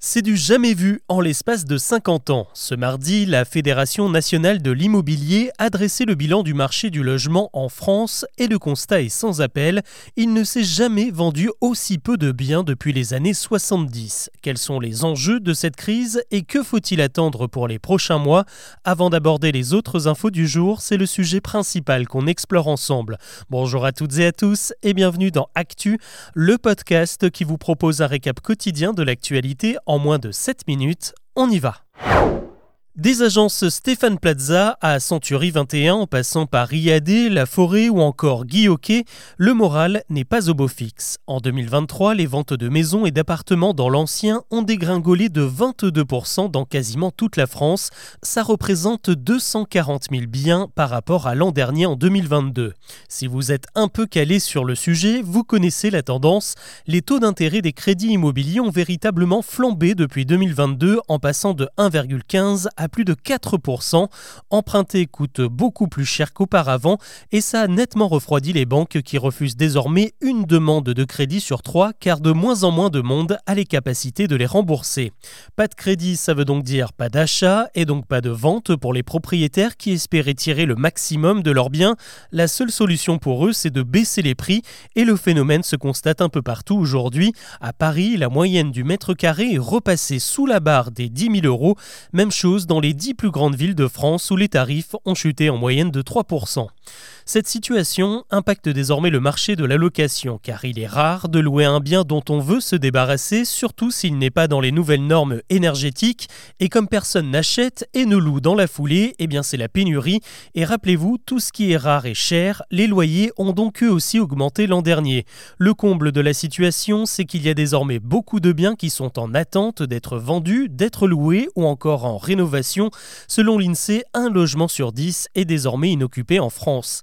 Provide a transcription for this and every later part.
C'est du jamais vu en l'espace de 50 ans. Ce mardi, la Fédération nationale de l'immobilier a dressé le bilan du marché du logement en France et le constat est sans appel. Il ne s'est jamais vendu aussi peu de biens depuis les années 70. Quels sont les enjeux de cette crise et que faut-il attendre pour les prochains mois? Avant d'aborder les autres infos du jour, c'est le sujet principal qu'on explore ensemble. Bonjour à toutes et à tous et bienvenue dans Actu, le podcast qui vous propose un récap quotidien de l'actualité en moins de 7 minutes. On y va. Des agences Stéphane Plaza à Century 21 en passant par Riadé, La Forêt ou encore Guy le moral n'est pas au beau fixe. En 2023, les ventes de maisons et d'appartements dans l'ancien ont dégringolé de 22% dans quasiment toute la France. Ça représente 240 000 biens par rapport à l'an dernier en 2022. Si vous êtes un peu calé sur le sujet, vous connaissez la tendance. Les taux d'intérêt des crédits immobiliers ont véritablement flambé depuis 2022 en passant de 1,15 à plus de 4%. Emprunter coûte beaucoup plus cher qu'auparavant et ça a nettement refroidi les banques qui refusent désormais une demande de crédit sur trois car de moins en moins de monde a les capacités de les rembourser. Pas de crédit, ça veut donc dire pas d'achat et donc pas de vente pour les propriétaires qui espéraient tirer le maximum de leurs biens. La seule solution pour eux, c'est de baisser les prix et le phénomène se constate un peu partout aujourd'hui. À Paris, la moyenne du mètre carré est repassée sous la barre des 10 000 euros. Même chose dans les dix plus grandes villes de France où les tarifs ont chuté en moyenne de 3%. Cette situation impacte désormais le marché de la location car il est rare de louer un bien dont on veut se débarrasser, surtout s'il n'est pas dans les nouvelles normes énergétiques. Et comme personne n'achète et ne loue dans la foulée, eh bien c'est la pénurie. Et rappelez-vous, tout ce qui est rare et cher, les loyers ont donc eux aussi augmenté l'an dernier. Le comble de la situation, c'est qu'il y a désormais beaucoup de biens qui sont en attente d'être vendus, d'être loués ou encore en rénovation. Selon l'INSEE, un logement sur dix est désormais inoccupé en France.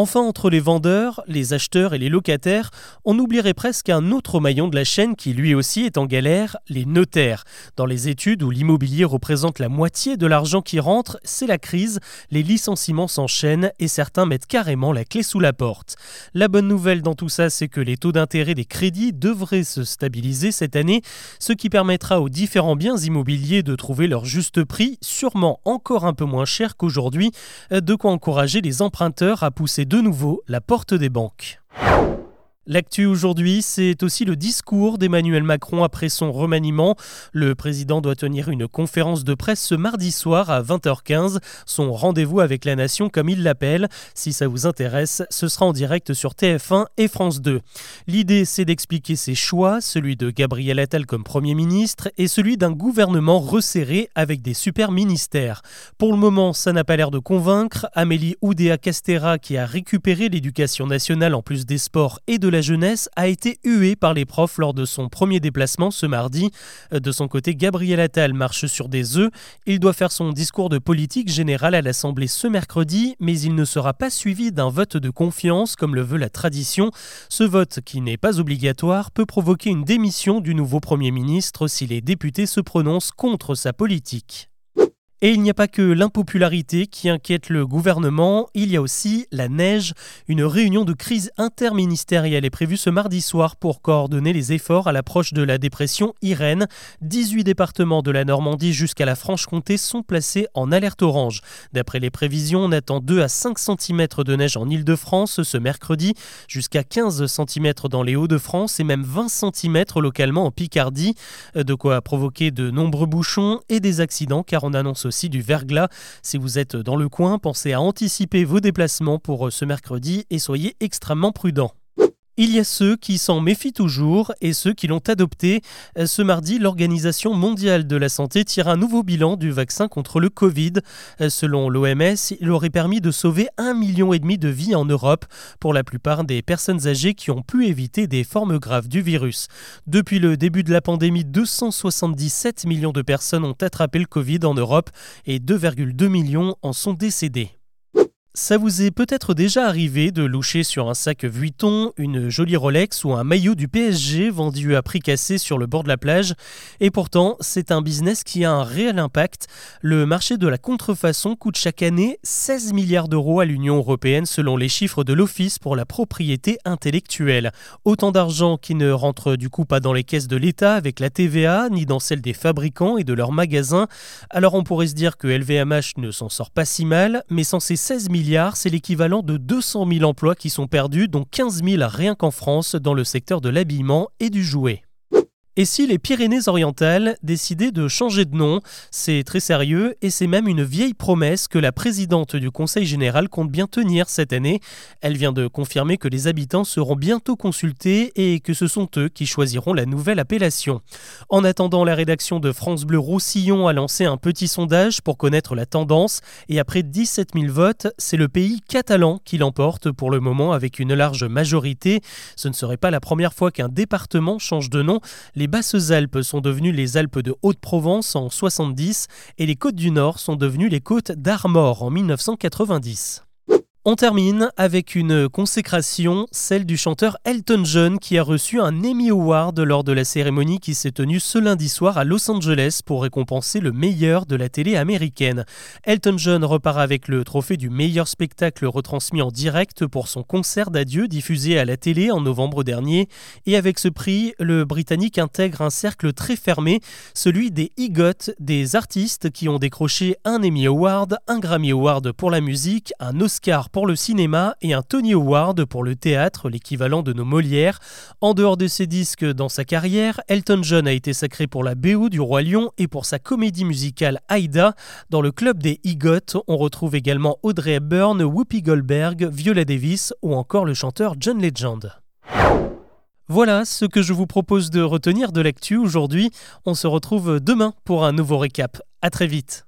Enfin, entre les vendeurs, les acheteurs et les locataires, on oublierait presque un autre maillon de la chaîne qui lui aussi est en galère, les notaires. Dans les études où l'immobilier représente la moitié de l'argent qui rentre, c'est la crise, les licenciements s'enchaînent et certains mettent carrément la clé sous la porte. La bonne nouvelle dans tout ça, c'est que les taux d'intérêt des crédits devraient se stabiliser cette année, ce qui permettra aux différents biens immobiliers de trouver leur juste prix, sûrement encore un peu moins cher qu'aujourd'hui, de quoi encourager les emprunteurs à pousser de nouveau la porte des banques. L'actu aujourd'hui, c'est aussi le discours d'Emmanuel Macron après son remaniement. Le président doit tenir une conférence de presse ce mardi soir à 20h15, son rendez-vous avec la nation comme il l'appelle. Si ça vous intéresse, ce sera en direct sur TF1 et France 2. L'idée, c'est d'expliquer ses choix, celui de Gabriel Attal comme Premier ministre et celui d'un gouvernement resserré avec des super ministères. Pour le moment, ça n'a pas l'air de convaincre. Amélie Oudéa-Castera, qui a récupéré l'éducation nationale en plus des sports et de la la jeunesse a été huée par les profs lors de son premier déplacement ce mardi. De son côté, Gabriel Attal marche sur des œufs. Il doit faire son discours de politique générale à l'Assemblée ce mercredi, mais il ne sera pas suivi d'un vote de confiance comme le veut la tradition. Ce vote, qui n'est pas obligatoire, peut provoquer une démission du nouveau Premier ministre si les députés se prononcent contre sa politique. Et il n'y a pas que l'impopularité qui inquiète le gouvernement, il y a aussi la neige. Une réunion de crise interministérielle est prévue ce mardi soir pour coordonner les efforts à l'approche de la dépression Irène. 18 départements de la Normandie jusqu'à la Franche-Comté sont placés en alerte orange. D'après les prévisions, on attend 2 à 5 cm de neige en Ile-de-France ce mercredi, jusqu'à 15 cm dans les Hauts-de-France et même 20 cm localement en Picardie. De quoi provoquer de nombreux bouchons et des accidents car on annonce aussi du verglas. Si vous êtes dans le coin, pensez à anticiper vos déplacements pour ce mercredi et soyez extrêmement prudents. Il y a ceux qui s'en méfient toujours et ceux qui l'ont adopté. Ce mardi, l'Organisation mondiale de la santé tire un nouveau bilan du vaccin contre le Covid. Selon l'OMS, il aurait permis de sauver un million et demi de vies en Europe, pour la plupart des personnes âgées qui ont pu éviter des formes graves du virus. Depuis le début de la pandémie, 277 millions de personnes ont attrapé le Covid en Europe et 2,2 millions en sont décédées. Ça vous est peut-être déjà arrivé de loucher sur un sac Vuitton, une jolie Rolex ou un maillot du PSG vendu à prix cassé sur le bord de la plage. Et pourtant, c'est un business qui a un réel impact. Le marché de la contrefaçon coûte chaque année 16 milliards d'euros à l'Union européenne selon les chiffres de l'Office pour la propriété intellectuelle. Autant d'argent qui ne rentre du coup pas dans les caisses de l'État avec la TVA, ni dans celles des fabricants et de leurs magasins. Alors on pourrait se dire que LVMH ne s'en sort pas si mal, mais sans ces 16 milliards c'est l'équivalent de 200 000 emplois qui sont perdus, dont 15 000 rien qu'en France dans le secteur de l'habillement et du jouet. Et si les Pyrénées-Orientales décidaient de changer de nom? C'est très sérieux et c'est même une vieille promesse que la présidente du Conseil général compte bien tenir cette année. Elle vient de confirmer que les habitants seront bientôt consultés et que ce sont eux qui choisiront la nouvelle appellation. En attendant, la rédaction de France Bleu Roussillon a lancé un petit sondage pour connaître la tendance et après 17 000 votes, c'est le pays catalan qui l'emporte pour le moment avec une large majorité. Ce ne serait pas la première fois qu'un département change de nom. Les Basses-Alpes sont devenues les Alpes de Haute-Provence en 70 et les Côtes du Nord sont devenues les Côtes d'Armor en 1990. On termine avec une consécration, celle du chanteur Elton John qui a reçu un Emmy Award lors de la cérémonie qui s'est tenue ce lundi soir à Los Angeles pour récompenser le meilleur de la télé américaine. Elton John repart avec le trophée du meilleur spectacle retransmis en direct pour son concert d'adieu diffusé à la télé en novembre dernier. Et avec ce prix, le Britannique intègre un cercle très fermé, celui des EGOT, des artistes qui ont décroché un Emmy Award, un Grammy Award pour la musique, un Oscar pour pour le cinéma et un Tony Award pour le théâtre, l'équivalent de nos Molières. En dehors de ses disques dans sa carrière, Elton John a été sacré pour la BO du Roi Lion et pour sa comédie musicale Aida. Dans le club des EGOT, on retrouve également Audrey Hepburn, Whoopi Goldberg, Viola Davis ou encore le chanteur John Legend. Voilà ce que je vous propose de retenir de l'actu aujourd'hui. On se retrouve demain pour un nouveau récap. À très vite.